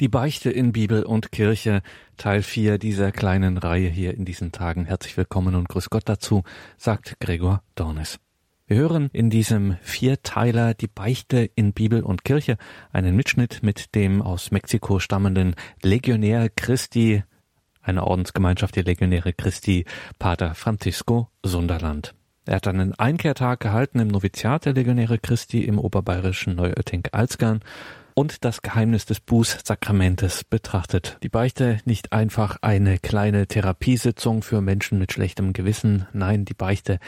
Die Beichte in Bibel und Kirche, Teil 4 dieser kleinen Reihe hier in diesen Tagen. Herzlich willkommen und grüß Gott dazu, sagt Gregor Dornes. Wir hören in diesem Vierteiler die Beichte in Bibel und Kirche, einen Mitschnitt mit dem aus Mexiko stammenden Legionär Christi, eine Ordensgemeinschaft der Legionäre Christi, Pater Francisco Sunderland. Er hat einen Einkehrtag gehalten im Noviziat der Legionäre Christi im oberbayerischen Neuötting-Alzgern und das Geheimnis des Bußsakramentes betrachtet. Die Beichte nicht einfach eine kleine Therapiesitzung für Menschen mit schlechtem Gewissen, nein, die Beichte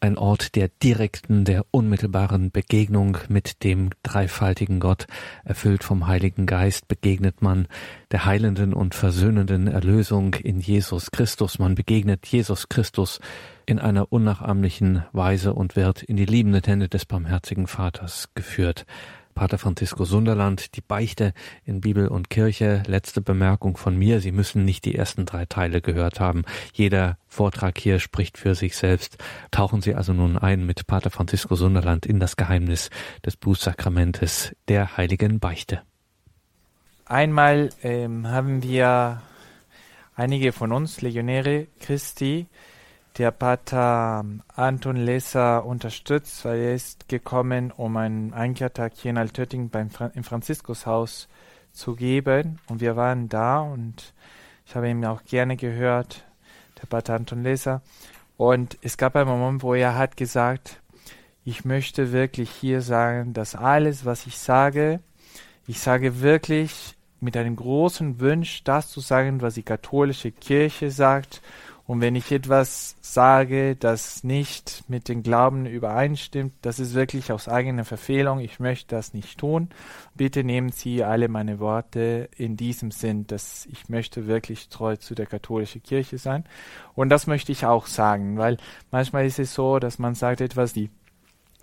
ein Ort der direkten, der unmittelbaren Begegnung mit dem dreifaltigen Gott. Erfüllt vom Heiligen Geist begegnet man der heilenden und versöhnenden Erlösung in Jesus Christus. Man begegnet Jesus Christus in einer unnachahmlichen Weise und wird in die liebenden Hände des barmherzigen Vaters geführt. Pater Francisco Sunderland, die Beichte in Bibel und Kirche. Letzte Bemerkung von mir. Sie müssen nicht die ersten drei Teile gehört haben. Jeder Vortrag hier spricht für sich selbst. Tauchen Sie also nun ein mit Pater Francisco Sunderland in das Geheimnis des Bußsakramentes der heiligen Beichte. Einmal ähm, haben wir einige von uns, Legionäre Christi, der Pater Anton Lesser unterstützt, weil er ist gekommen, um einen Einkehrtag hier in Altötting beim Fra im Franziskushaus zu geben. Und wir waren da und ich habe ihm auch gerne gehört, der Pater Anton Lesser. Und es gab einen Moment, wo er hat gesagt, ich möchte wirklich hier sagen, dass alles, was ich sage, ich sage wirklich mit einem großen Wunsch, das zu sagen, was die katholische Kirche sagt und wenn ich etwas sage, das nicht mit dem Glauben übereinstimmt, das ist wirklich aus eigener Verfehlung. Ich möchte das nicht tun. Bitte nehmen Sie alle meine Worte in diesem Sinn, dass ich möchte wirklich treu zu der katholischen Kirche sein. Und das möchte ich auch sagen, weil manchmal ist es so, dass man sagt etwas, die,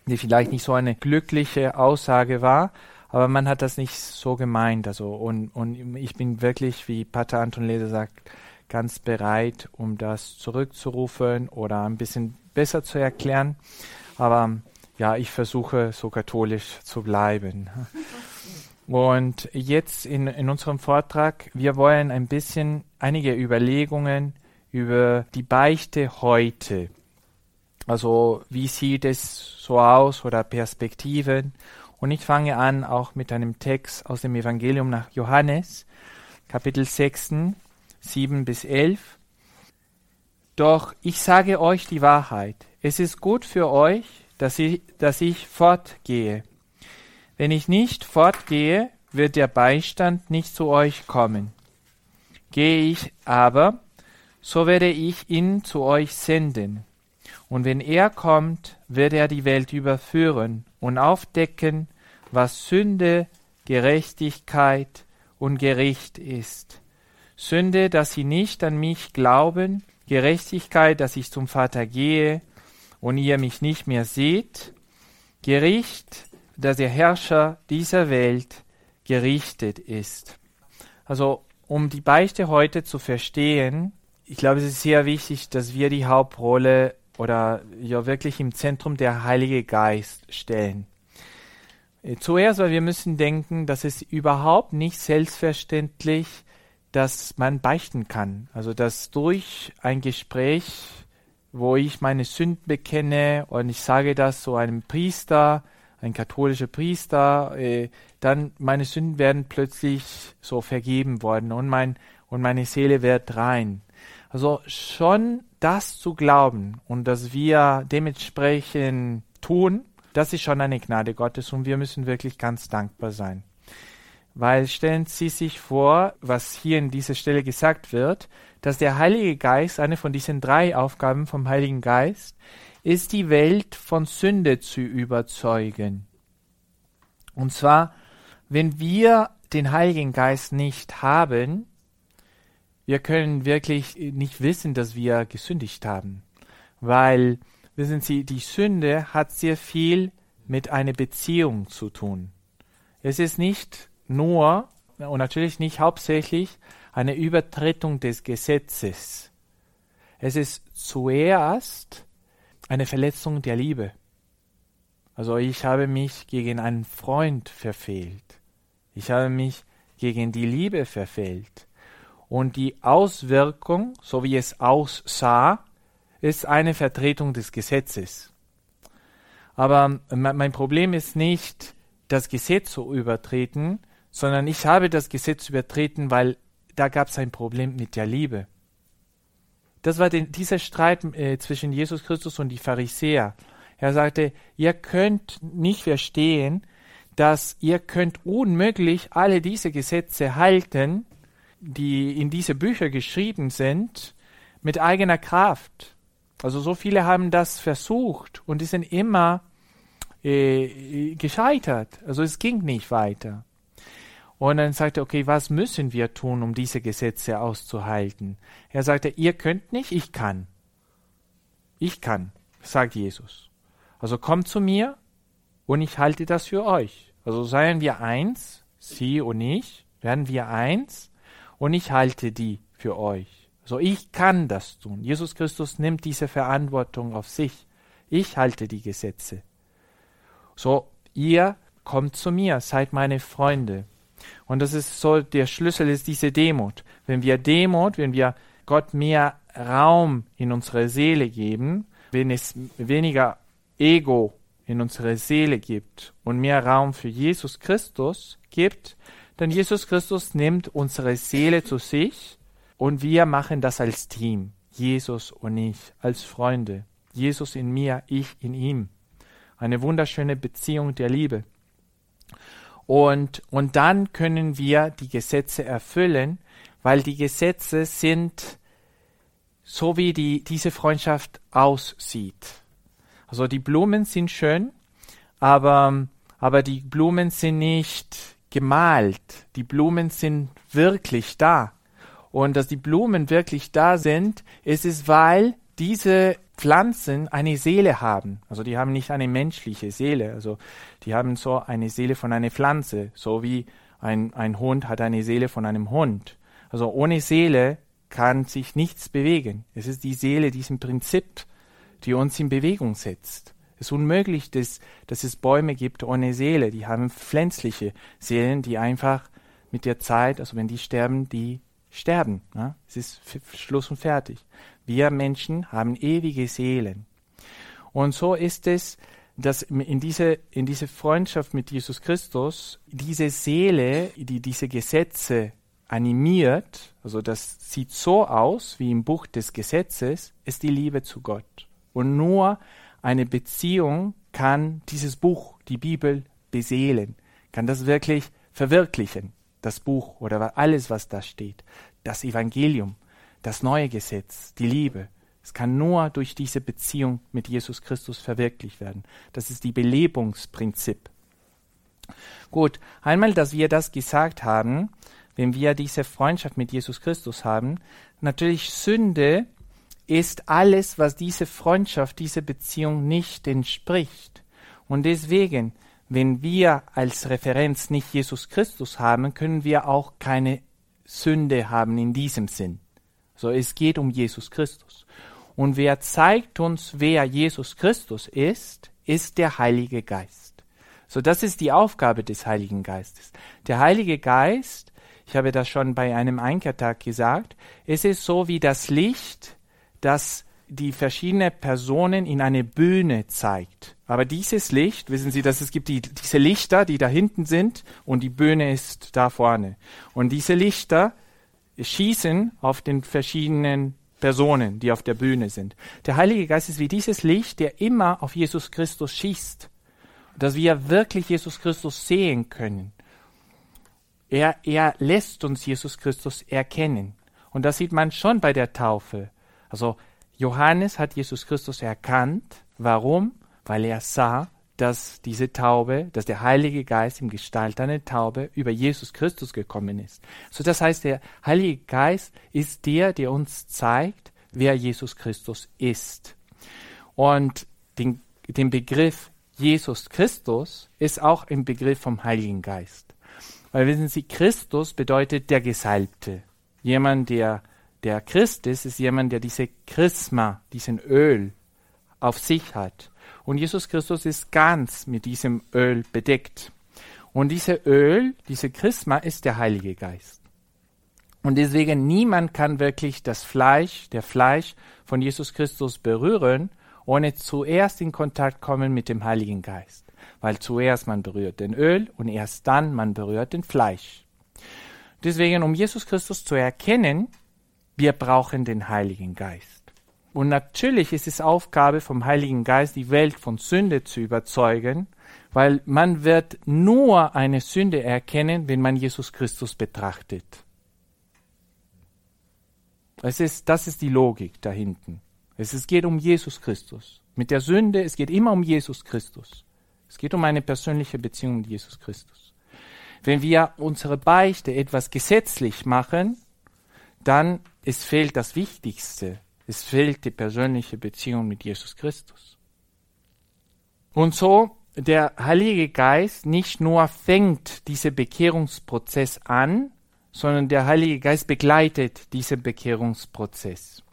die vielleicht nicht so eine glückliche Aussage war, aber man hat das nicht so gemeint. Also, und, und ich bin wirklich, wie Pater Anton Leder sagt, ganz bereit, um das zurückzurufen oder ein bisschen besser zu erklären. Aber ja, ich versuche so katholisch zu bleiben. Und jetzt in, in unserem Vortrag, wir wollen ein bisschen einige Überlegungen über die Beichte heute. Also wie sieht es so aus oder Perspektiven. Und ich fange an auch mit einem Text aus dem Evangelium nach Johannes, Kapitel 6, 7 bis 11. Doch ich sage euch die Wahrheit. Es ist gut für euch, dass ich, dass ich fortgehe. Wenn ich nicht fortgehe, wird der Beistand nicht zu euch kommen. Gehe ich aber, so werde ich ihn zu euch senden. Und wenn er kommt, wird er die Welt überführen und aufdecken, was Sünde, Gerechtigkeit und Gericht ist. Sünde, dass sie nicht an mich glauben, Gerechtigkeit, dass ich zum Vater gehe und ihr mich nicht mehr seht, Gericht, dass der Herrscher dieser Welt gerichtet ist. Also um die Beichte heute zu verstehen, ich glaube, es ist sehr wichtig, dass wir die Hauptrolle oder ja wirklich im Zentrum der Heilige Geist stellen. Äh, zuerst, weil wir müssen denken, dass es überhaupt nicht selbstverständlich dass man beichten kann. Also dass durch ein Gespräch, wo ich meine Sünden bekenne und ich sage das so einem Priester, ein katholischer Priester, äh, dann meine Sünden werden plötzlich so vergeben worden und mein und meine Seele wird rein. Also schon das zu glauben und dass wir dementsprechend tun, das ist schon eine Gnade Gottes und wir müssen wirklich ganz dankbar sein. Weil stellen Sie sich vor, was hier in dieser Stelle gesagt wird, dass der Heilige Geist, eine von diesen drei Aufgaben vom Heiligen Geist, ist die Welt von Sünde zu überzeugen. Und zwar, wenn wir den Heiligen Geist nicht haben, wir können wirklich nicht wissen, dass wir gesündigt haben. Weil, wissen Sie, die Sünde hat sehr viel mit einer Beziehung zu tun. Es ist nicht nur und natürlich nicht hauptsächlich eine Übertretung des Gesetzes. Es ist zuerst eine Verletzung der Liebe. Also ich habe mich gegen einen Freund verfehlt. Ich habe mich gegen die Liebe verfällt. Und die Auswirkung, so wie es aussah, ist eine Vertretung des Gesetzes. Aber mein Problem ist nicht, das Gesetz zu übertreten, sondern ich habe das Gesetz übertreten, weil da gab es ein Problem mit der Liebe. Das war den, dieser Streit äh, zwischen Jesus Christus und die Pharisäer. Er sagte, ihr könnt nicht verstehen, dass ihr könnt unmöglich alle diese Gesetze halten, die in diese Bücher geschrieben sind, mit eigener Kraft. Also so viele haben das versucht und die sind immer äh, gescheitert. Also es ging nicht weiter. Und dann sagte er, okay, was müssen wir tun, um diese Gesetze auszuhalten? Er sagte, ihr könnt nicht, ich kann. Ich kann, sagt Jesus. Also kommt zu mir und ich halte das für euch. Also seien wir eins, Sie und ich, werden wir eins und ich halte die für euch. Also ich kann das tun. Jesus Christus nimmt diese Verantwortung auf sich. Ich halte die Gesetze. So, ihr kommt zu mir, seid meine Freunde. Und das ist so, der Schlüssel ist diese Demut. Wenn wir Demut, wenn wir Gott mehr Raum in unsere Seele geben, wenn es weniger Ego in unsere Seele gibt und mehr Raum für Jesus Christus gibt, dann Jesus Christus nimmt unsere Seele zu sich und wir machen das als Team. Jesus und ich als Freunde. Jesus in mir, ich in ihm. Eine wunderschöne Beziehung der Liebe. Und, und dann können wir die Gesetze erfüllen, weil die Gesetze sind so wie die, diese Freundschaft aussieht. Also die Blumen sind schön, aber, aber die Blumen sind nicht gemalt. Die Blumen sind wirklich da. Und dass die Blumen wirklich da sind, ist es, weil diese Pflanzen eine Seele haben. Also die haben nicht eine menschliche Seele. Also die haben so eine Seele von einer Pflanze, so wie ein, ein Hund hat eine Seele von einem Hund. Also ohne Seele kann sich nichts bewegen. Es ist die Seele, diesem Prinzip, die uns in Bewegung setzt. Es ist unmöglich, dass, dass es Bäume gibt ohne Seele. Die haben pflanzliche Seelen, die einfach mit der Zeit, also wenn die sterben, die sterben. Ne? Es ist Schluss und fertig. Wir Menschen haben ewige Seelen. Und so ist es, dass in diese, in diese Freundschaft mit Jesus Christus diese Seele, die diese Gesetze animiert, also das sieht so aus wie im Buch des Gesetzes, ist die Liebe zu Gott. Und nur eine Beziehung kann dieses Buch, die Bibel, beseelen, kann das wirklich verwirklichen, das Buch oder alles, was da steht, das Evangelium das neue Gesetz, die Liebe. Es kann nur durch diese Beziehung mit Jesus Christus verwirklicht werden. Das ist die Belebungsprinzip. Gut, einmal, dass wir das gesagt haben, wenn wir diese Freundschaft mit Jesus Christus haben, natürlich Sünde ist alles, was diese Freundschaft, diese Beziehung nicht entspricht. Und deswegen, wenn wir als Referenz nicht Jesus Christus haben, können wir auch keine Sünde haben in diesem Sinn. So, es geht um Jesus Christus. Und wer zeigt uns, wer Jesus Christus ist, ist der Heilige Geist. So, das ist die Aufgabe des Heiligen Geistes. Der Heilige Geist, ich habe das schon bei einem Einkehrtag gesagt, es ist so wie das Licht, das die verschiedenen Personen in eine Bühne zeigt. Aber dieses Licht, wissen Sie, dass es gibt die, diese Lichter, die da hinten sind und die Bühne ist da vorne. Und diese Lichter schießen auf den verschiedenen Personen, die auf der Bühne sind. Der Heilige Geist ist wie dieses Licht, der immer auf Jesus Christus schießt, dass wir wirklich Jesus Christus sehen können. Er, er lässt uns Jesus Christus erkennen. Und das sieht man schon bei der Taufe. Also Johannes hat Jesus Christus erkannt. Warum? Weil er sah, dass diese Taube, dass der Heilige Geist im Gestalt einer Taube über Jesus Christus gekommen ist. So das heißt, der Heilige Geist ist der, der uns zeigt, wer Jesus Christus ist. Und den, den Begriff Jesus Christus ist auch ein Begriff vom Heiligen Geist. Weil wissen Sie, Christus bedeutet der Gesalbte. Jemand, der der Christ ist, ist jemand, der diese Chrisma, diesen Öl auf sich hat. Und Jesus Christus ist ganz mit diesem Öl bedeckt. Und diese Öl, diese Chrisma ist der Heilige Geist. Und deswegen niemand kann wirklich das Fleisch, der Fleisch von Jesus Christus berühren, ohne zuerst in Kontakt kommen mit dem Heiligen Geist. Weil zuerst man berührt den Öl und erst dann man berührt den Fleisch. Deswegen, um Jesus Christus zu erkennen, wir brauchen den Heiligen Geist. Und natürlich ist es Aufgabe vom Heiligen Geist, die Welt von Sünde zu überzeugen weil man wird nur eine Sünde erkennen, wenn man Jesus Christus betrachtet. Es ist, das ist die Logik da hinten. Es, es geht um Jesus Christus. Mit der Sünde, es geht immer um Jesus Christus. Es geht um eine persönliche Beziehung mit Jesus Christus. Wenn wir unsere Beichte etwas gesetzlich machen, dann es fehlt das Wichtigste. Es fehlt die persönliche Beziehung mit Jesus Christus. Und so der Heilige Geist nicht nur fängt diesen Bekehrungsprozess an, sondern der Heilige Geist begleitet diesen Bekehrungsprozess.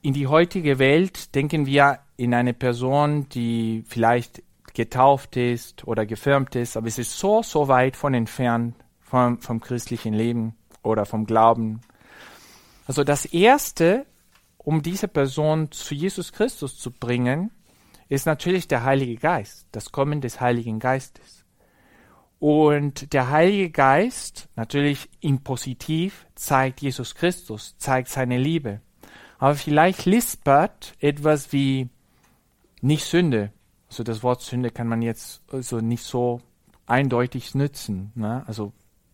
In die heutige Welt denken wir in eine Person, die vielleicht getauft ist oder gefirmt ist, aber es ist so, so weit von entfernt vom, vom christlichen Leben oder vom Glauben. Also das Erste, um diese Person zu Jesus Christus zu bringen, ist natürlich der Heilige Geist, das Kommen des Heiligen Geistes. Und der Heilige Geist, natürlich in positiv, zeigt Jesus Christus, zeigt seine Liebe. Aber vielleicht lispert etwas wie nicht Sünde. Also das Wort Sünde kann man jetzt also nicht so eindeutig nützen. Ne? Also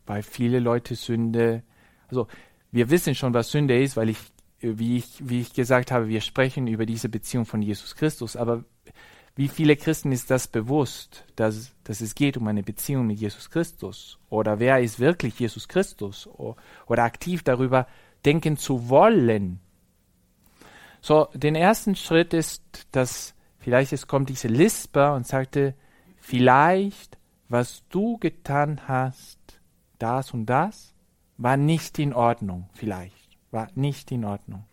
weil viele Leute Sünde, also wir wissen schon, was Sünde ist, weil ich, wie ich, wie ich gesagt habe, wir sprechen über diese Beziehung von Jesus Christus. Aber wie viele Christen ist das bewusst, dass, dass es geht um eine Beziehung mit Jesus Christus? Oder wer ist wirklich Jesus Christus? Oder aktiv darüber denken zu wollen? So, den ersten Schritt ist, dass vielleicht es kommt diese Lisper und sagte, vielleicht, was du getan hast, das und das, war nicht in Ordnung, vielleicht, war nicht in Ordnung.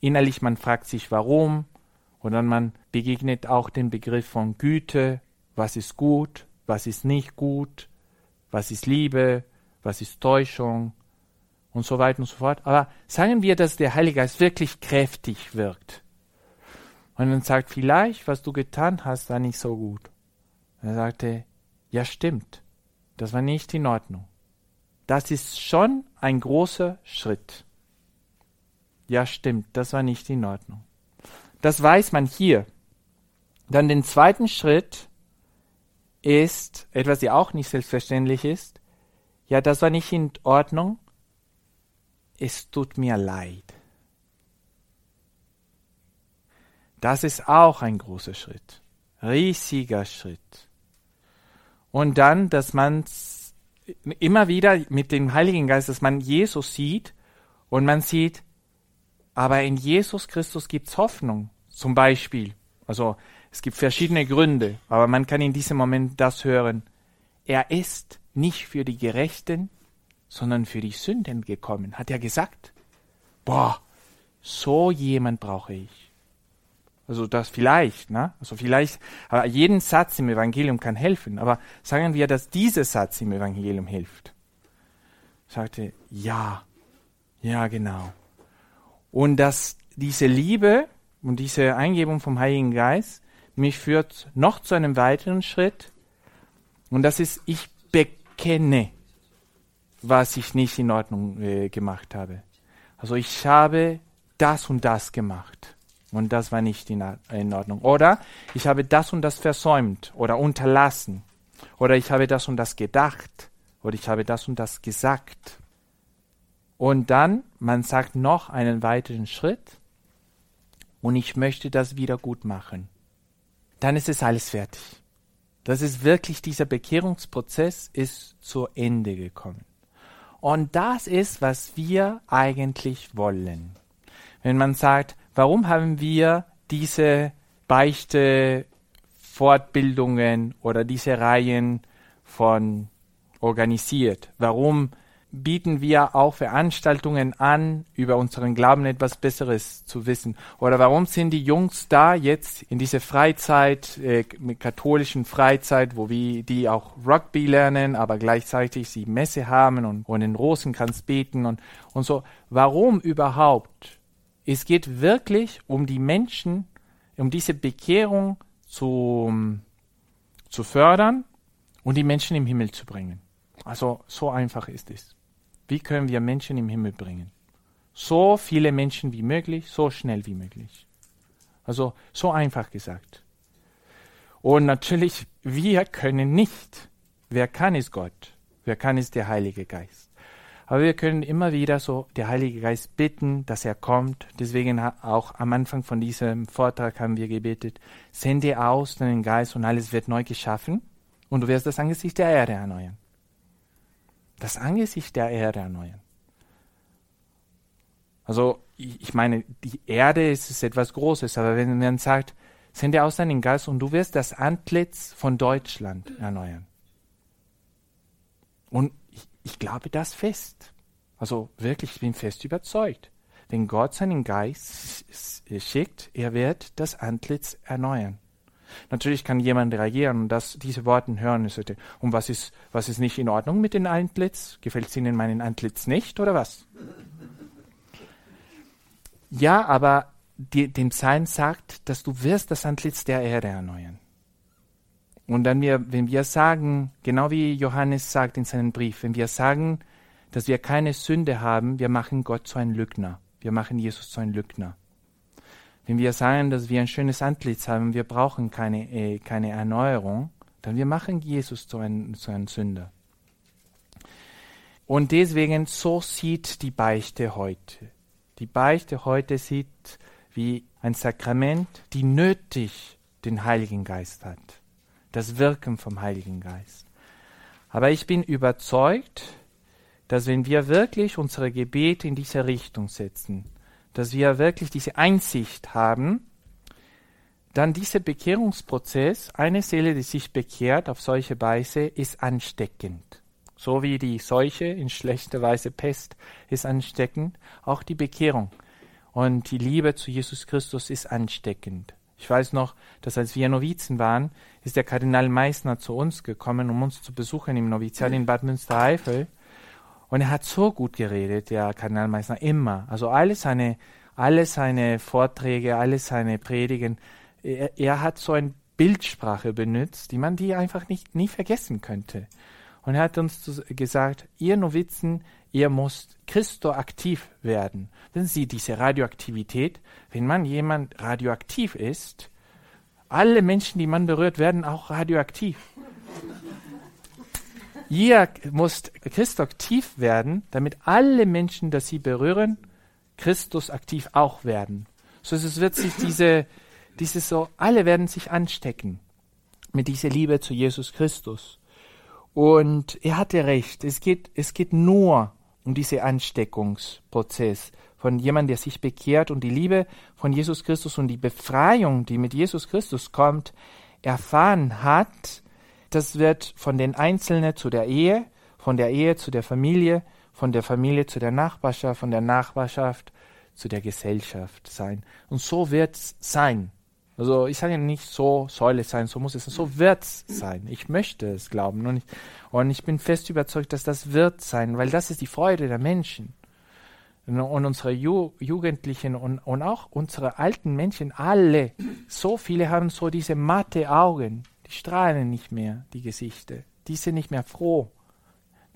Innerlich man fragt sich, warum, oder man begegnet auch den Begriff von Güte, was ist gut, was ist nicht gut, was ist Liebe, was ist Täuschung und so weiter und so fort. Aber sagen wir, dass der Heilige Geist wirklich kräftig wirkt. Und dann sagt, vielleicht, was du getan hast, war nicht so gut. er sagte, ja stimmt, das war nicht in Ordnung. Das ist schon ein großer Schritt. Ja stimmt, das war nicht in Ordnung. Das weiß man hier. Dann den zweiten Schritt ist etwas, die auch nicht selbstverständlich ist. Ja, das war nicht in Ordnung. Es tut mir leid. Das ist auch ein großer Schritt. Riesiger Schritt. Und dann, dass man immer wieder mit dem Heiligen Geist, dass man Jesus sieht und man sieht, aber in Jesus Christus gibt's Hoffnung, zum Beispiel. Also es gibt verschiedene Gründe, aber man kann in diesem Moment das hören. Er ist nicht für die Gerechten, sondern für die Sünden gekommen, hat er gesagt. Boah, so jemand brauche ich. Also das vielleicht, ne? Also vielleicht, aber jeden Satz im Evangelium kann helfen, aber sagen wir, dass dieser Satz im Evangelium hilft. Sagte, ja, ja, genau. Und dass diese Liebe und diese Eingebung vom Heiligen Geist mich führt noch zu einem weiteren Schritt. Und das ist, ich bekenne, was ich nicht in Ordnung äh, gemacht habe. Also ich habe das und das gemacht. Und das war nicht in, in Ordnung. Oder ich habe das und das versäumt oder unterlassen. Oder ich habe das und das gedacht. Oder ich habe das und das gesagt. Und dann, man sagt noch einen weiteren Schritt und ich möchte das wieder gut machen. Dann ist es alles fertig. Das ist wirklich, dieser Bekehrungsprozess ist zu Ende gekommen. Und das ist, was wir eigentlich wollen. Wenn man sagt, warum haben wir diese Beichte Fortbildungen oder diese Reihen von organisiert? Warum bieten wir auch Veranstaltungen an, über unseren Glauben etwas Besseres zu wissen? Oder warum sind die Jungs da jetzt in dieser Freizeit, äh, mit katholischen Freizeit, wo wir die auch Rugby lernen, aber gleichzeitig sie Messe haben und, und in Rosenkranz beten und, und so. Warum überhaupt? Es geht wirklich um die Menschen, um diese Bekehrung zu, zu fördern und die Menschen im Himmel zu bringen. Also so einfach ist es. Wie können wir Menschen im Himmel bringen? So viele Menschen wie möglich, so schnell wie möglich. Also so einfach gesagt. Und natürlich, wir können nicht. Wer kann ist Gott? Wer kann ist der Heilige Geist? Aber wir können immer wieder so der Heilige Geist bitten, dass er kommt. Deswegen auch am Anfang von diesem Vortrag haben wir gebetet, sende aus deinen Geist und alles wird neu geschaffen und du wirst das Angesicht der Erde erneuern das Angesicht der Erde erneuern. Also, ich meine, die Erde ist, ist etwas Großes, aber wenn man sagt, sende aus deinen Geist und du wirst das Antlitz von Deutschland erneuern. Und ich, ich glaube das fest. Also wirklich, ich bin fest überzeugt. Wenn Gott seinen Geist schickt, er wird das Antlitz erneuern. Natürlich kann jemand reagieren und das, diese Worte hören. Und was ist, was ist nicht in Ordnung mit dem Antlitz? Gefällt es Ihnen meinen Antlitz nicht oder was? Ja, aber die, dem Psalm sagt, dass du wirst das Antlitz der Erde erneuern. Und dann wir, wenn wir sagen, genau wie Johannes sagt in seinem Brief, wenn wir sagen, dass wir keine Sünde haben, wir machen Gott zu einem Lügner. Wir machen Jesus zu einem Lügner. Wenn wir sagen, dass wir ein schönes Antlitz haben, wir brauchen keine, äh, keine Erneuerung, dann wir machen Jesus zu einem, zu einem Sünder. Und deswegen, so sieht die Beichte heute. Die Beichte heute sieht wie ein Sakrament, die nötig den Heiligen Geist hat. Das Wirken vom Heiligen Geist. Aber ich bin überzeugt, dass wenn wir wirklich unsere Gebete in diese Richtung setzen, dass wir wirklich diese Einsicht haben, dann dieser Bekehrungsprozess, eine Seele, die sich bekehrt auf solche Weise, ist ansteckend. So wie die Seuche in schlechter Weise Pest ist ansteckend, auch die Bekehrung. Und die Liebe zu Jesus Christus ist ansteckend. Ich weiß noch, dass als wir Novizen waren, ist der Kardinal Meissner zu uns gekommen, um uns zu besuchen im Noviziat in Bad Münstereifel. Und er hat so gut geredet, der Kardinalmeister, immer. Also alle seine, alle seine Vorträge, alle seine Predigen, er, er hat so eine Bildsprache benutzt, die man die einfach nicht, nie vergessen könnte. Und er hat uns gesagt, ihr Novizen, ihr müsst Christo-aktiv werden. Wissen Sie, diese Radioaktivität, wenn man jemand radioaktiv ist, alle Menschen, die man berührt, werden auch radioaktiv. Ihr müsst Christus aktiv werden, damit alle Menschen, die sie berühren, Christus aktiv auch werden. So es wird sich diese, diese so, alle werden sich anstecken mit dieser Liebe zu Jesus Christus. Und er hatte recht. Es geht, es geht nur um diesen Ansteckungsprozess von jemandem, der sich bekehrt und die Liebe von Jesus Christus und die Befreiung, die mit Jesus Christus kommt, erfahren hat, das wird von den Einzelnen zu der Ehe, von der Ehe zu der Familie, von der Familie zu der Nachbarschaft, von der Nachbarschaft zu der Gesellschaft sein. Und so wird es sein. Also ich sage nicht, so soll es sein, so muss es sein, so wird es sein. Ich möchte es glauben und ich, und ich bin fest überzeugt, dass das wird sein, weil das ist die Freude der Menschen. Und unsere Ju Jugendlichen und, und auch unsere alten Menschen, alle, so viele haben so diese matte Augen, die strahlen nicht mehr, die Gesichter. Die sind nicht mehr froh.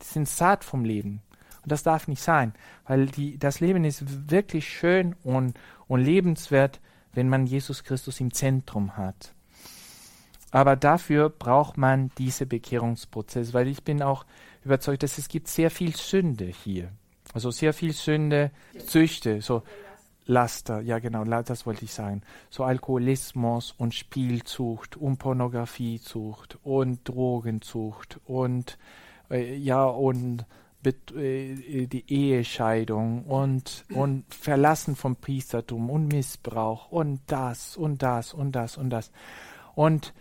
Die sind satt vom Leben. Und das darf nicht sein, weil die, das Leben ist wirklich schön und, und lebenswert, wenn man Jesus Christus im Zentrum hat. Aber dafür braucht man diese Bekehrungsprozess, weil ich bin auch überzeugt, dass es gibt sehr viel Sünde hier. Also sehr viel Sünde, Züchte, so Laster, ja genau, das wollte ich sagen. So Alkoholismus und Spielzucht und Pornografiezucht und Drogenzucht und äh, ja und äh, die Ehescheidung und, und Verlassen vom Priestertum und Missbrauch und das und das und das und das. Und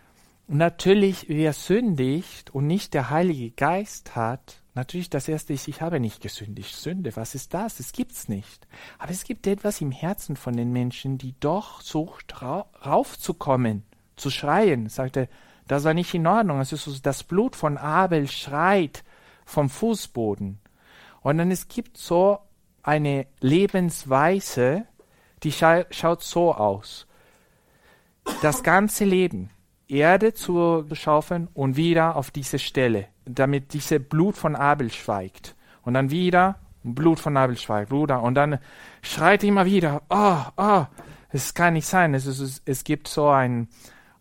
natürlich, wer sündigt und nicht der Heilige Geist hat, Natürlich, das erste ist, ich habe nicht gesündigt. Sünde, was ist das? Es gibt's nicht. Aber es gibt etwas im Herzen von den Menschen, die doch sucht, ra raufzukommen, zu schreien. Sagte, das war nicht in Ordnung. Es ist so, das Blut von Abel schreit vom Fußboden. Und dann es gibt so eine Lebensweise, die scha schaut so aus. Das ganze Leben, Erde zu schaufeln und wieder auf diese Stelle, damit diese Blut von Abel schweigt. Und dann wieder Blut von Abel schweigt, Bruder. Und dann schreit immer wieder, oh, oh, es kann nicht sein. Es, ist, es gibt so ein,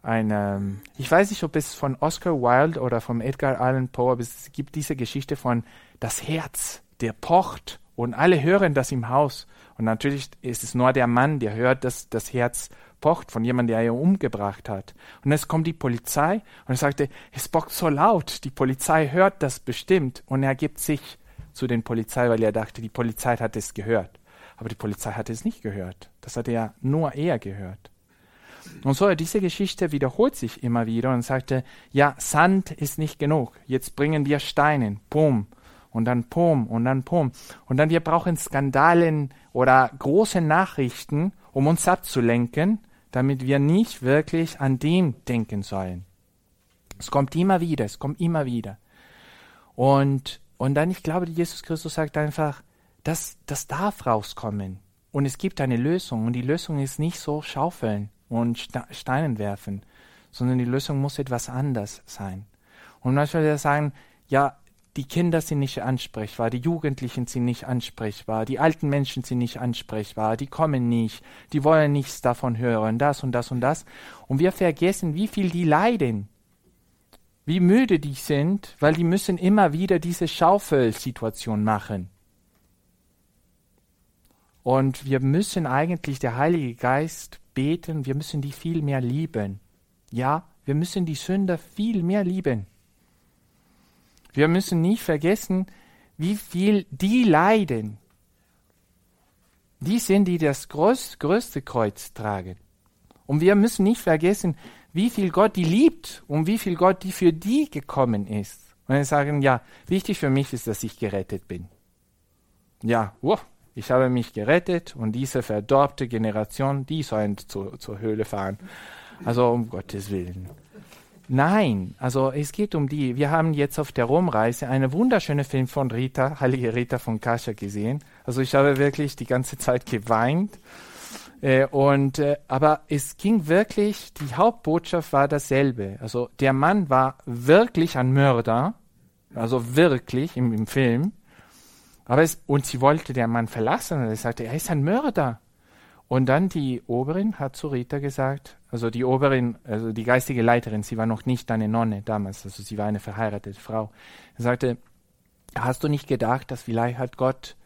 ein ähm, ich weiß nicht, ob es von Oscar Wilde oder von Edgar Allan Poe, aber es gibt diese Geschichte von das Herz, der pocht und alle hören das im Haus. Und natürlich ist es nur der Mann, der hört, dass das Herz pocht von jemandem, der ihn umgebracht hat. Und es kommt die Polizei und er sagte, es bockt so laut, die Polizei hört das bestimmt. Und er gibt sich zu den Polizei, weil er dachte, die Polizei hat es gehört. Aber die Polizei hat es nicht gehört. Das hat ja nur er gehört. Und so, diese Geschichte wiederholt sich immer wieder und sagte, ja, Sand ist nicht genug. Jetzt bringen wir Steinen. Pum. Und dann Pum. Und dann Pum. Und dann wir brauchen Skandalen oder große Nachrichten, um uns abzulenken, damit wir nicht wirklich an dem denken sollen. Es kommt immer wieder, es kommt immer wieder. Und, und dann, ich glaube, Jesus Christus sagt einfach, das, das darf rauskommen. Und es gibt eine Lösung. Und die Lösung ist nicht so schaufeln und Steinen werfen, sondern die Lösung muss etwas anders sein. Und manchmal wir sagen, ja, die Kinder sind nicht ansprechbar, die Jugendlichen sind nicht ansprechbar, die alten Menschen sind nicht ansprechbar, die kommen nicht, die wollen nichts davon hören, das und das und das. Und wir vergessen, wie viel die leiden, wie müde die sind, weil die müssen immer wieder diese Schaufelsituation machen. Und wir müssen eigentlich, der Heilige Geist, beten, wir müssen die viel mehr lieben. Ja, wir müssen die Sünder viel mehr lieben. Wir müssen nicht vergessen, wie viel die leiden. Die sind, die das größte, größte Kreuz tragen. Und wir müssen nicht vergessen, wie viel Gott die liebt und wie viel Gott die für die gekommen ist. Und wir sagen, ja, wichtig für mich ist, dass ich gerettet bin. Ja, wow, ich habe mich gerettet und diese verdorbte Generation, die sollen zu, zur Höhle fahren. Also um Gottes Willen. Nein, also es geht um die. Wir haben jetzt auf der Romreise einen wunderschönen Film von Rita, Heilige Rita von Kascha gesehen. Also ich habe wirklich die ganze Zeit geweint. Äh, und äh, aber es ging wirklich, die Hauptbotschaft war dasselbe. Also der Mann war wirklich ein Mörder, also wirklich im, im Film. Aber es, und sie wollte der Mann verlassen und er sagte, er ist ein Mörder. Und dann die Oberin hat zu Rita gesagt, also die Oberin, also die geistige Leiterin, sie war noch nicht eine Nonne damals, also sie war eine verheiratete Frau, sagte, hast du nicht gedacht, dass vielleicht hat Gott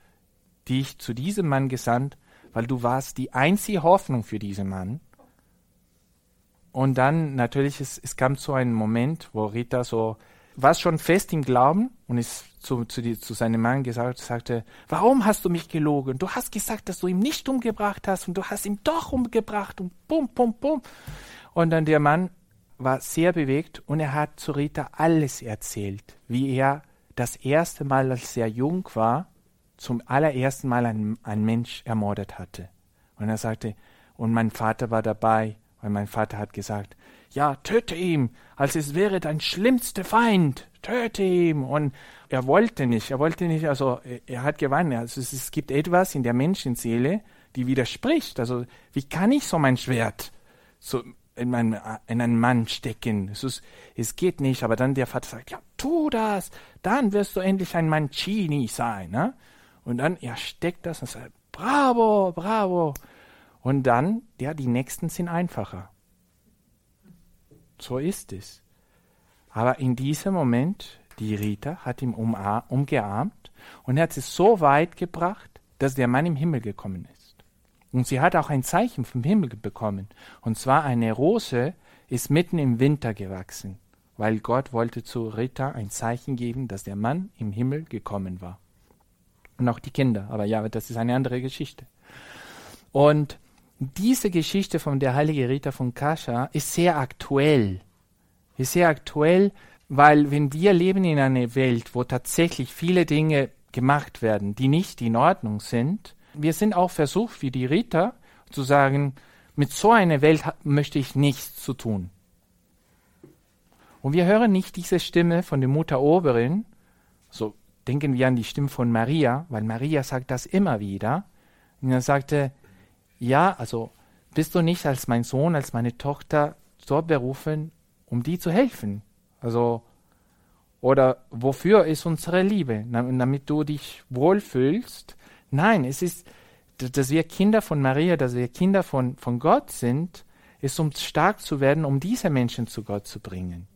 dich zu diesem Mann gesandt, weil du warst die einzige Hoffnung für diesen Mann? Und dann natürlich, es, es kam zu einem Moment, wo Rita so war schon fest im Glauben und ist zu, zu, die, zu seinem Mann gesagt, sagte, warum hast du mich gelogen? Du hast gesagt, dass du ihn nicht umgebracht hast und du hast ihn doch umgebracht und bum, bum, bum. Und dann der Mann war sehr bewegt und er hat zu Rita alles erzählt, wie er das erste Mal, als er jung war, zum allerersten Mal einen, einen Mensch ermordet hatte. Und er sagte, und mein Vater war dabei, weil mein Vater hat gesagt, ja, töte ihn, als es wäre dein schlimmster Feind, töte ihn. Und er wollte nicht, er wollte nicht, also er hat geweint. Also es, es gibt etwas in der Menschenseele, die widerspricht. Also wie kann ich so mein Schwert so in, mein, in einen Mann stecken? Es, ist, es geht nicht, aber dann der Vater sagt, ja, tu das, dann wirst du endlich ein Mancini sein. Ne? Und dann er steckt das und sagt, bravo, bravo. Und dann, ja, die nächsten sind einfacher. So ist es. Aber in diesem Moment, die Rita hat ihn umgearmt und hat es so weit gebracht, dass der Mann im Himmel gekommen ist. Und sie hat auch ein Zeichen vom Himmel bekommen. Und zwar eine Rose ist mitten im Winter gewachsen, weil Gott wollte zu Rita ein Zeichen geben, dass der Mann im Himmel gekommen war. Und auch die Kinder. Aber ja, das ist eine andere Geschichte. Und diese Geschichte von der Heilige Rita von Kascha ist sehr aktuell. Ist sehr aktuell, weil wenn wir leben in einer Welt, wo tatsächlich viele Dinge gemacht werden, die nicht in Ordnung sind, wir sind auch versucht, wie die Ritter, zu sagen, mit so einer Welt möchte ich nichts zu tun. Und wir hören nicht diese Stimme von der Mutter Oberin, so denken wir an die Stimme von Maria, weil Maria sagt das immer wieder. Und er sagte, ja, also bist du nicht als mein Sohn, als meine Tochter dort berufen, um die zu helfen? Also, oder wofür ist unsere Liebe? Damit du dich wohlfühlst? Nein, es ist, dass wir Kinder von Maria, dass wir Kinder von, von Gott sind, ist um stark zu werden, um diese Menschen zu Gott zu bringen.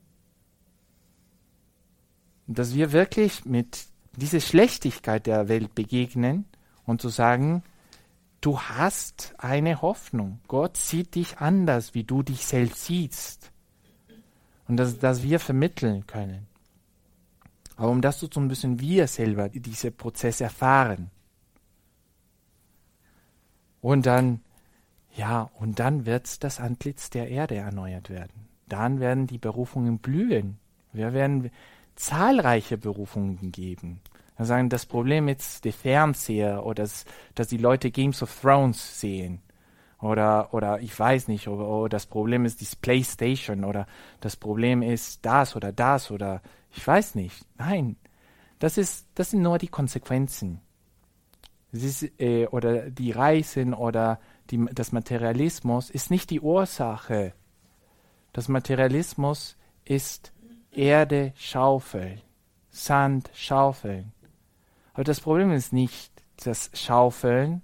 Dass wir wirklich mit dieser Schlechtigkeit der Welt begegnen und zu sagen, du hast eine Hoffnung. Gott sieht dich anders, wie du dich selbst siehst. Und dass, dass wir vermitteln können. Aber um das zu tun, müssen wir selber diesen Prozess erfahren. Und dann, ja, und dann wird das Antlitz der Erde erneuert werden. Dann werden die Berufungen blühen. Wir werden zahlreiche Berufungen geben. Wir sagen, das Problem ist der Fernseher oder das, dass die Leute Games of Thrones sehen. Oder, oder ich weiß nicht, oder, oder das Problem ist die Playstation oder das Problem ist das oder das oder ich weiß nicht. Nein, das, ist, das sind nur die Konsequenzen. Ist, äh, oder die Reisen oder die, das Materialismus ist nicht die Ursache. Das Materialismus ist Erde schaufeln, Sand schaufeln. Aber das Problem ist nicht das Schaufeln,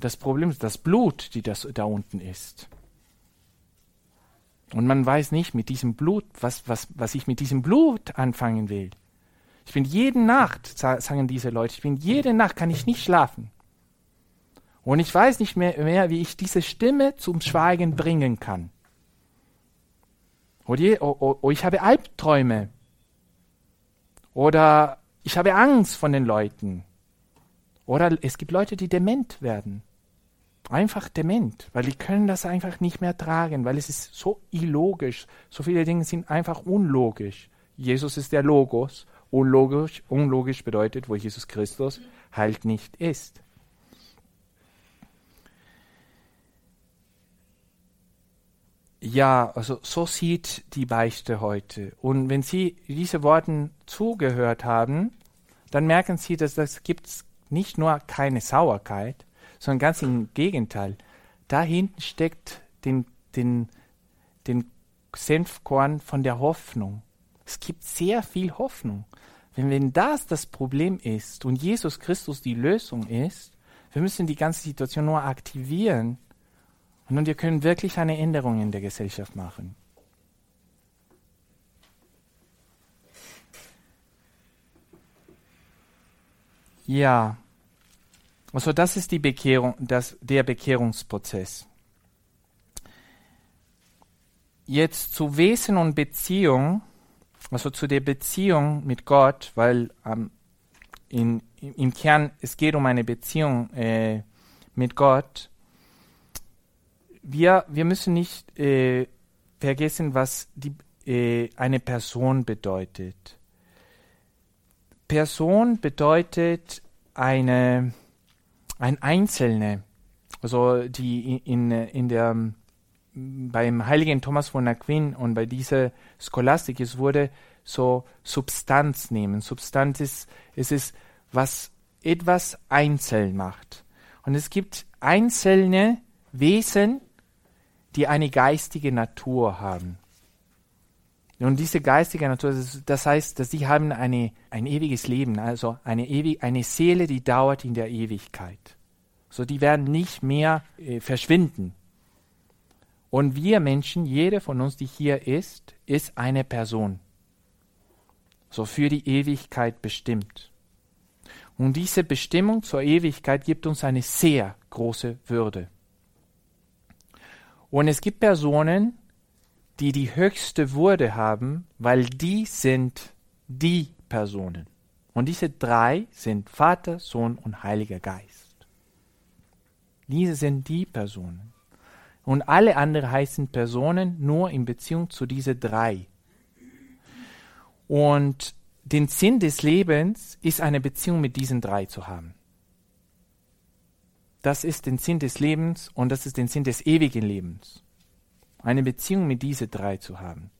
das Problem ist das Blut, die das da unten ist. Und man weiß nicht mit diesem Blut, was, was, was ich mit diesem Blut anfangen will. Ich bin jede Nacht, sagen diese Leute, ich bin jede Nacht, kann ich nicht schlafen. Und ich weiß nicht mehr, mehr wie ich diese Stimme zum Schweigen bringen kann. Oder, oder ich habe Albträume. Oder ich habe Angst von den Leuten. Oder es gibt Leute, die dement werden. Einfach dement, weil die können das einfach nicht mehr tragen, weil es ist so illogisch. So viele Dinge sind einfach unlogisch. Jesus ist der Logos. Unlogisch, unlogisch bedeutet, wo Jesus Christus halt nicht ist. Ja, also so sieht die Beichte heute. Und wenn Sie diese Worten zugehört haben, dann merken Sie, dass das gibt nicht nur keine Sauerkeit, sondern ganz im Gegenteil. Da hinten steckt den, den, den Senfkorn von der Hoffnung. Es gibt sehr viel Hoffnung. Wenn, wenn das das Problem ist und Jesus Christus die Lösung ist, wir müssen die ganze Situation nur aktivieren und wir können wirklich eine Änderung in der Gesellschaft machen. Ja, also das ist die Bekehrung, das, der Bekehrungsprozess. Jetzt zu Wesen und Beziehung, also zu der Beziehung mit Gott, weil ähm, in, im Kern es geht um eine Beziehung äh, mit Gott wir, wir müssen nicht äh, vergessen, was die, äh, eine Person bedeutet. Person bedeutet eine, ein Einzelne, also die in, in der beim heiligen Thomas von Aquin und bei dieser Scholastik, es wurde so Substanz nehmen. Substanz ist, es ist, was etwas einzeln macht. Und es gibt einzelne Wesen, die eine geistige Natur haben. Und diese geistige Natur, das heißt, dass sie haben eine, ein ewiges Leben, also eine, ewig, eine Seele, die dauert in der Ewigkeit. So, die werden nicht mehr äh, verschwinden. Und wir Menschen, jeder von uns, die hier ist, ist eine Person. So für die Ewigkeit bestimmt. Und diese Bestimmung zur Ewigkeit gibt uns eine sehr große Würde. Und es gibt Personen, die die höchste Würde haben, weil die sind die Personen. Und diese drei sind Vater, Sohn und Heiliger Geist. Diese sind die Personen. Und alle anderen heißen Personen nur in Beziehung zu diese drei. Und den Sinn des Lebens ist eine Beziehung mit diesen drei zu haben. Das ist den Sinn des Lebens und das ist den Sinn des ewigen Lebens. Eine Beziehung mit diesen drei zu haben.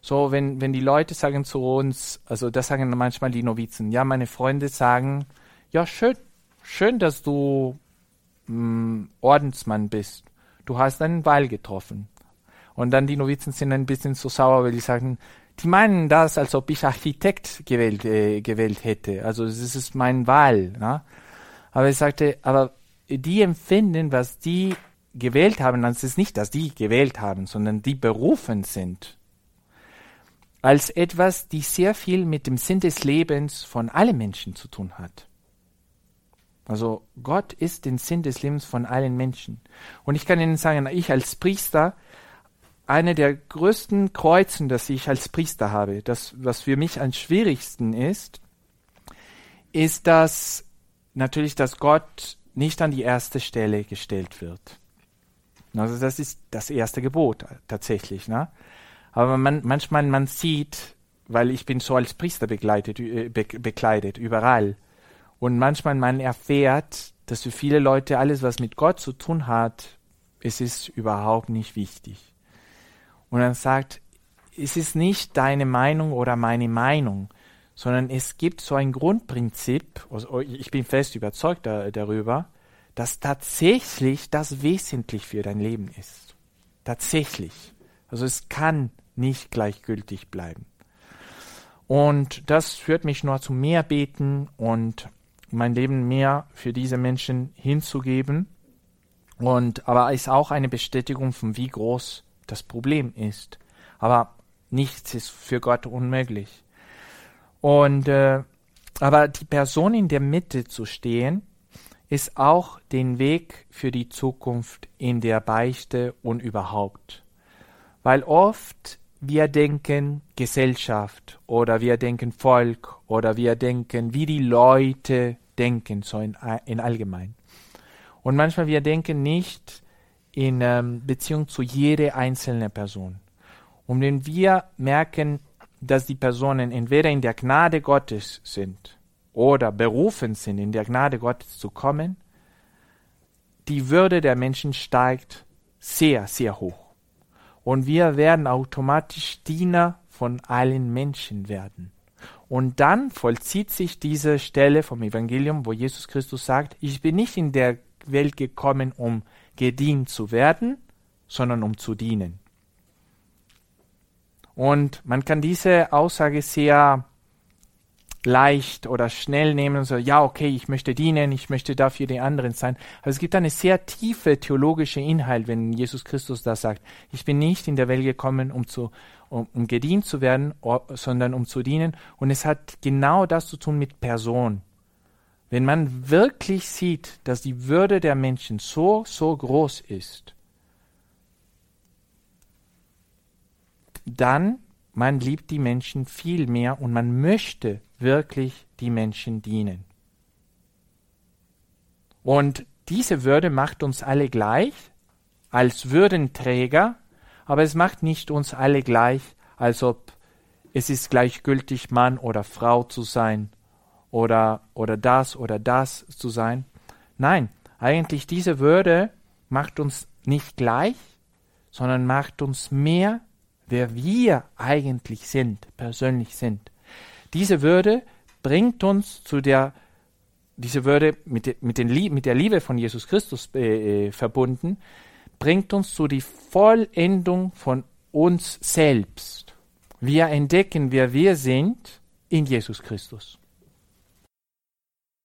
So, wenn, wenn die Leute sagen zu uns, also das sagen manchmal die Novizen, ja, meine Freunde sagen, ja, schön, schön, dass du mh, mm, Ordensmann bist. Du hast einen Wahl getroffen. Und dann die Novizen sind ein bisschen so sauer, weil die sagen, die meinen das, als ob ich Architekt gewählt, äh, gewählt hätte. Also das ist mein Wahl. Ja? Aber ich sagte, aber die empfinden, was die gewählt haben, das ist nicht, dass die gewählt haben, sondern die berufen sind, als etwas, die sehr viel mit dem Sinn des Lebens von allen Menschen zu tun hat. Also Gott ist den Sinn des Lebens von allen Menschen. Und ich kann Ihnen sagen, ich als Priester, eine der größten Kreuzen, das ich als Priester habe, das, was für mich am schwierigsten ist, ist, dass natürlich, dass Gott nicht an die erste Stelle gestellt wird. Also das ist das erste Gebot tatsächlich. Ne? Aber man, manchmal man sieht, weil ich bin so als Priester begleitet, äh, be, bekleidet, überall. Und manchmal man erfährt, dass für viele Leute alles, was mit Gott zu tun hat, es ist überhaupt nicht wichtig und dann sagt, es ist nicht deine Meinung oder meine Meinung, sondern es gibt so ein Grundprinzip, also ich bin fest überzeugt da, darüber, dass tatsächlich das wesentlich für dein Leben ist. Tatsächlich. Also es kann nicht gleichgültig bleiben. Und das führt mich nur zu mehr beten und mein Leben mehr für diese Menschen hinzugeben. Und aber ist auch eine Bestätigung von wie groß das Problem ist. Aber nichts ist für Gott unmöglich. Und äh, aber die Person in der Mitte zu stehen, ist auch den Weg für die Zukunft in der Beichte und überhaupt. Weil oft wir denken Gesellschaft oder wir denken Volk oder wir denken, wie die Leute denken, so in, in allgemein. Und manchmal wir denken nicht in ähm, Beziehung zu jeder einzelnen Person. Und wenn wir merken, dass die Personen entweder in der Gnade Gottes sind oder berufen sind, in der Gnade Gottes zu kommen, die Würde der Menschen steigt sehr, sehr hoch. Und wir werden automatisch Diener von allen Menschen werden. Und dann vollzieht sich diese Stelle vom Evangelium, wo Jesus Christus sagt, ich bin nicht in der Welt gekommen, um gedient zu werden, sondern um zu dienen. Und man kann diese Aussage sehr leicht oder schnell nehmen und so, ja, okay, ich möchte dienen, ich möchte dafür die anderen sein. Aber es gibt eine sehr tiefe theologische Inhalt, wenn Jesus Christus da sagt, ich bin nicht in der Welt gekommen, um zu, um, um gedient zu werden, sondern um zu dienen. Und es hat genau das zu tun mit Person. Wenn man wirklich sieht, dass die Würde der Menschen so, so groß ist, dann man liebt die Menschen viel mehr und man möchte wirklich die Menschen dienen. Und diese Würde macht uns alle gleich als Würdenträger, aber es macht nicht uns alle gleich, als ob es ist gleichgültig, Mann oder Frau zu sein oder, oder das oder das zu sein. Nein, eigentlich diese Würde macht uns nicht gleich, sondern macht uns mehr, wer wir eigentlich sind, persönlich sind. Diese Würde bringt uns zu der, diese Würde mit, mit, den, mit der Liebe von Jesus Christus äh, äh, verbunden, bringt uns zu die Vollendung von uns selbst. Wir entdecken, wer wir sind in Jesus Christus.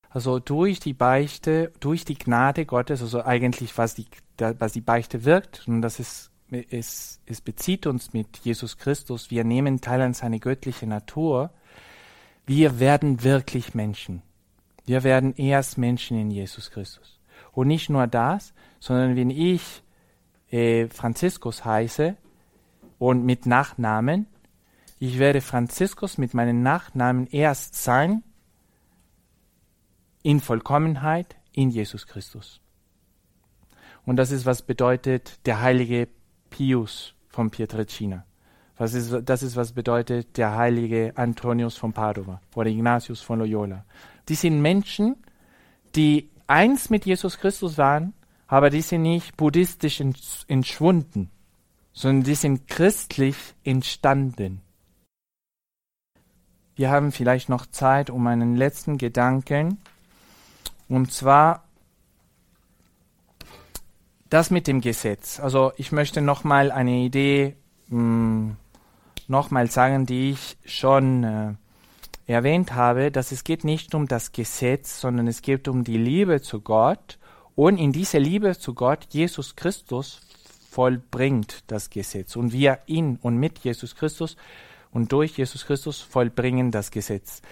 Also durch die Beichte, durch die Gnade Gottes, also eigentlich was die, was die Beichte wirkt, und das ist, es, es bezieht uns mit Jesus Christus, wir nehmen teil an seine göttliche Natur, wir werden wirklich Menschen. Wir werden erst Menschen in Jesus Christus. Und nicht nur das, sondern wenn ich äh, Franziskus heiße und mit Nachnamen, ich werde Franziskus mit meinem Nachnamen erst sein, in Vollkommenheit in Jesus Christus. Und das ist, was bedeutet der heilige Pius von Pietrelcina. Was ist, das ist, was bedeutet der heilige Antonius von Padua oder Ignatius von Loyola. Die sind Menschen, die eins mit Jesus Christus waren, aber die sind nicht buddhistisch entschwunden, sondern die sind christlich entstanden. Wir haben vielleicht noch Zeit um einen letzten Gedanken, und zwar das mit dem Gesetz. Also ich möchte noch mal eine Idee hm, nochmal sagen, die ich schon äh, erwähnt habe, dass es geht nicht um das Gesetz, sondern es geht um die Liebe zu Gott und in dieser Liebe zu Gott Jesus Christus vollbringt das Gesetz und wir in und mit Jesus Christus und durch Jesus Christus vollbringen das Gesetz.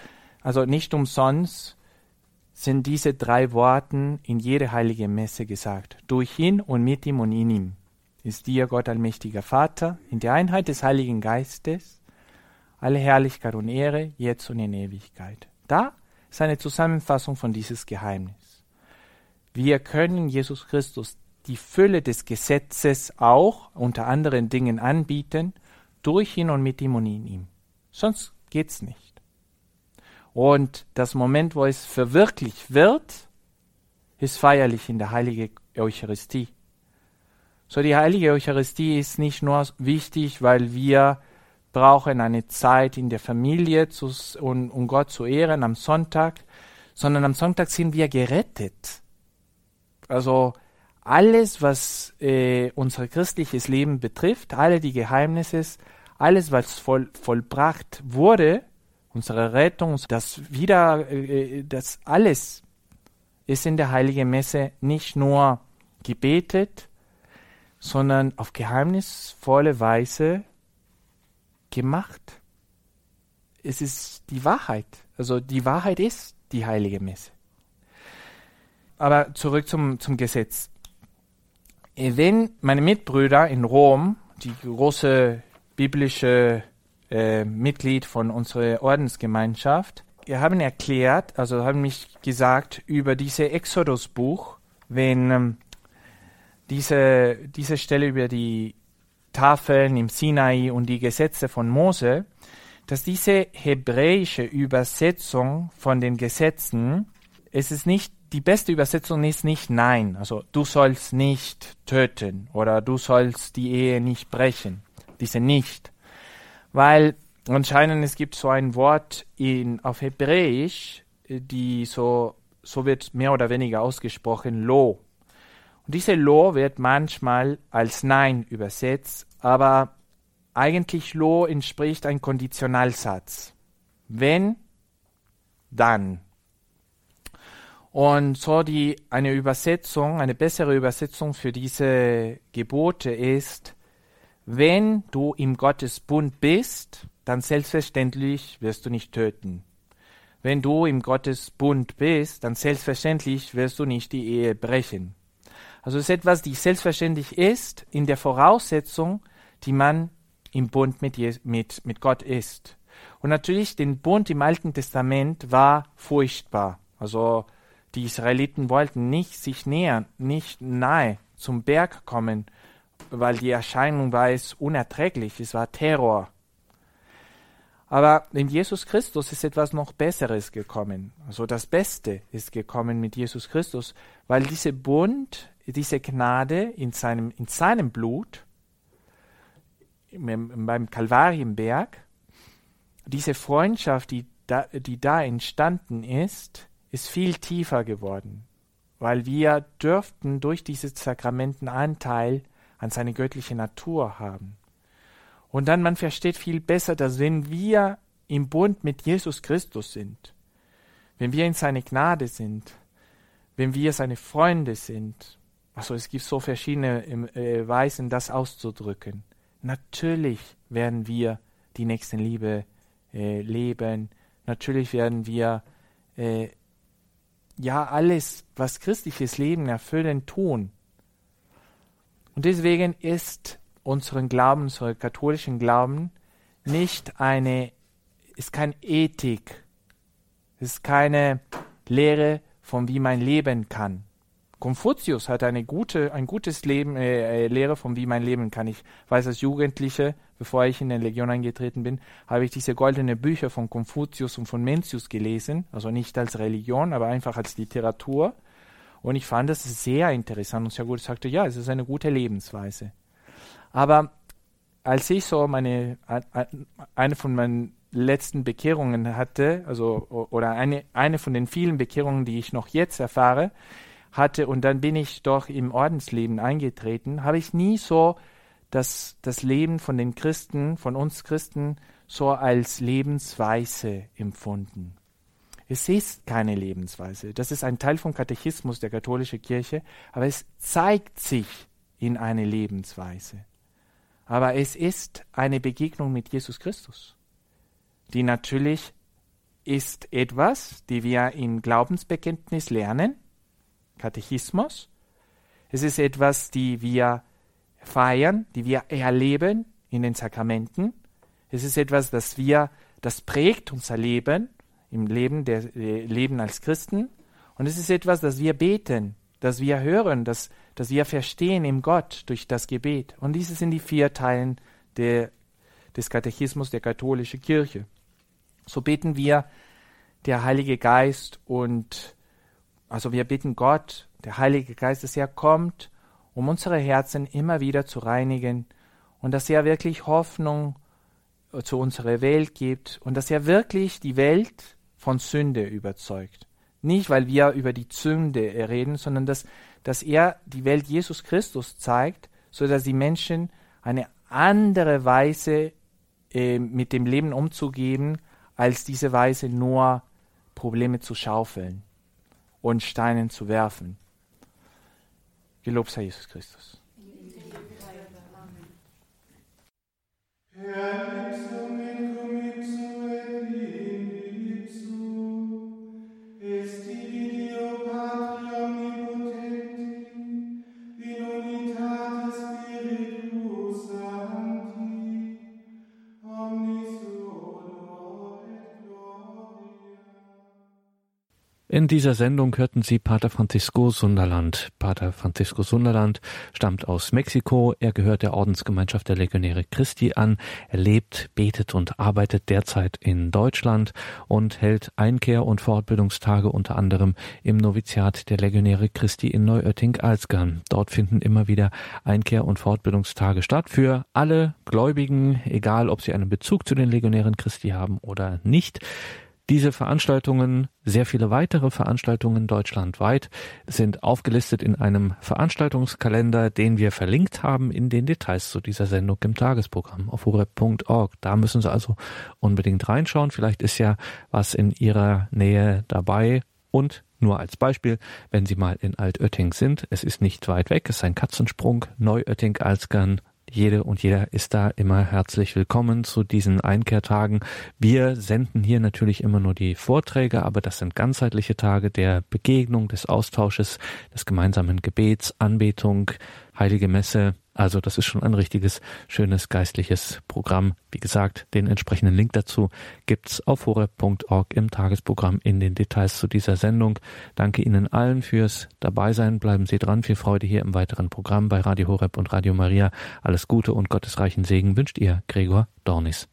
Also nicht umsonst sind diese drei Worte in jede heilige Messe gesagt. Durch ihn und mit ihm und in ihm ist dir, Gott allmächtiger Vater, in der Einheit des Heiligen Geistes, alle Herrlichkeit und Ehre, jetzt und in Ewigkeit. Da ist eine Zusammenfassung von dieses Geheimnis. Wir können Jesus Christus die Fülle des Gesetzes auch unter anderen Dingen anbieten, durch ihn und mit ihm und in ihm. Sonst geht's nicht. Und das Moment, wo es verwirklicht wird, ist feierlich in der heiligen Eucharistie. So, die heilige Eucharistie ist nicht nur wichtig, weil wir brauchen eine Zeit in der Familie zu, um, um Gott zu ehren am Sonntag, sondern am Sonntag sind wir gerettet. Also alles, was äh, unser christliches Leben betrifft, alle die Geheimnisse, alles, was voll, vollbracht wurde, unsere Rettung, das wieder, äh, das alles ist in der Heiligen Messe nicht nur gebetet, sondern auf geheimnisvolle Weise gemacht. Es ist die Wahrheit. Also die Wahrheit ist die heilige Messe. Aber zurück zum, zum Gesetz. Wenn meine Mitbrüder in Rom, die große biblische äh, Mitglied von unserer Ordensgemeinschaft, haben erklärt, also haben mich gesagt über diese Exodus-Buch, wenn ähm, diese, diese Stelle über die Tafeln im Sinai und die Gesetze von Mose, dass diese hebräische Übersetzung von den Gesetzen, es ist nicht, die beste Übersetzung ist nicht nein, also du sollst nicht töten oder du sollst die Ehe nicht brechen, diese nicht, weil anscheinend es gibt so ein Wort in, auf Hebräisch, die so, so wird mehr oder weniger ausgesprochen, lo, und diese Lo wird manchmal als Nein übersetzt, aber eigentlich Lo entspricht ein Konditionalsatz. Wenn, dann. Und so die, eine Übersetzung, eine bessere Übersetzung für diese Gebote ist, wenn du im Gottesbund bist, dann selbstverständlich wirst du nicht töten. Wenn du im Gottesbund bist, dann selbstverständlich wirst du nicht die Ehe brechen. Also es ist etwas, die selbstverständlich ist, in der Voraussetzung, die man im Bund mit, mit, mit Gott ist. Und natürlich, den Bund im Alten Testament war furchtbar. Also die Israeliten wollten nicht sich nähern, nicht nahe zum Berg kommen, weil die Erscheinung war es unerträglich, es war Terror. Aber in Jesus Christus ist etwas noch Besseres gekommen. Also das Beste ist gekommen mit Jesus Christus, weil dieser Bund diese Gnade in seinem, in seinem Blut, beim Kalvarienberg, diese Freundschaft, die da, die da entstanden ist, ist viel tiefer geworden, weil wir dürften durch diese Sakramenten Anteil an seine göttliche Natur haben. Und dann man versteht viel besser, dass wenn wir im Bund mit Jesus Christus sind, wenn wir in seine Gnade sind, wenn wir seine Freunde sind, also es gibt so verschiedene äh, Weisen, das auszudrücken. Natürlich werden wir die Nächstenliebe äh, leben. Natürlich werden wir äh, ja alles, was christliches Leben erfüllen, tun. Und deswegen ist unseren Glauben, unser katholischen Glauben nicht eine, ist kein Ethik, ist keine Lehre von wie man leben kann. Konfuzius hat eine gute, ein gutes Leben, äh, äh, Lehre von wie man leben kann. Ich weiß als Jugendliche bevor ich in die Legion eingetreten bin, habe ich diese goldenen Bücher von Konfuzius und von Mencius gelesen, also nicht als Religion, aber einfach als Literatur. Und ich fand das sehr interessant und sehr gut. Ich sagte, ja, es ist eine gute Lebensweise. Aber als ich so meine, eine von meinen letzten Bekehrungen hatte, also oder eine, eine von den vielen Bekehrungen, die ich noch jetzt erfahre, hatte und dann bin ich doch im Ordensleben eingetreten, habe ich nie so das, das Leben von den Christen, von uns Christen, so als Lebensweise empfunden. Es ist keine Lebensweise. Das ist ein Teil vom Katechismus der katholischen Kirche, aber es zeigt sich in eine Lebensweise. Aber es ist eine Begegnung mit Jesus Christus, die natürlich ist etwas, die wir im Glaubensbekenntnis lernen, Katechismus. Es ist etwas, die wir feiern, die wir erleben in den Sakramenten. Es ist etwas, das wir, das prägt unser Leben im Leben der äh, Leben als Christen. Und es ist etwas, das wir beten, das wir hören, das, das wir verstehen im Gott durch das Gebet. Und diese sind die vier Teilen der, des Katechismus der katholischen Kirche. So beten wir der Heilige Geist und also wir bitten Gott, der Heilige Geist, dass er kommt um unsere Herzen immer wieder zu reinigen und dass er wirklich Hoffnung äh, zu unserer Welt gibt und dass er wirklich die Welt von Sünde überzeugt. Nicht, weil wir über die Sünde reden, sondern dass, dass er die Welt Jesus Christus zeigt, so dass die Menschen eine andere Weise äh, mit dem Leben umzugehen, als diese Weise nur Probleme zu schaufeln und Steinen zu werfen. Gelobt sei Jesus Christus. In dieser Sendung hörten Sie Pater Francisco Sunderland. Pater Francisco Sunderland stammt aus Mexiko. Er gehört der Ordensgemeinschaft der Legionäre Christi an. Er lebt, betet und arbeitet derzeit in Deutschland und hält Einkehr- und Fortbildungstage unter anderem im Noviziat der Legionäre Christi in Neuötting-Alzgern. Dort finden immer wieder Einkehr- und Fortbildungstage statt für alle Gläubigen, egal ob sie einen Bezug zu den Legionären Christi haben oder nicht. Diese Veranstaltungen, sehr viele weitere Veranstaltungen deutschlandweit sind aufgelistet in einem Veranstaltungskalender, den wir verlinkt haben in den Details zu dieser Sendung im Tagesprogramm auf horeb.org. Da müssen Sie also unbedingt reinschauen. Vielleicht ist ja was in Ihrer Nähe dabei und nur als Beispiel, wenn Sie mal in Altötting sind, es ist nicht weit weg, es ist ein Katzensprung, Neuötting-Alzgern, jede und jeder ist da immer herzlich willkommen zu diesen Einkehrtagen. Wir senden hier natürlich immer nur die Vorträge, aber das sind ganzheitliche Tage der Begegnung, des Austausches, des gemeinsamen Gebets, Anbetung, heilige Messe, also das ist schon ein richtiges, schönes geistliches Programm. Wie gesagt, den entsprechenden Link dazu gibt's auf horeb.org im Tagesprogramm in den Details zu dieser Sendung. Danke Ihnen allen fürs Dabeisein. Bleiben Sie dran. Viel Freude hier im weiteren Programm bei Radio Horeb und Radio Maria. Alles Gute und gottesreichen Segen wünscht Ihr Gregor Dornis.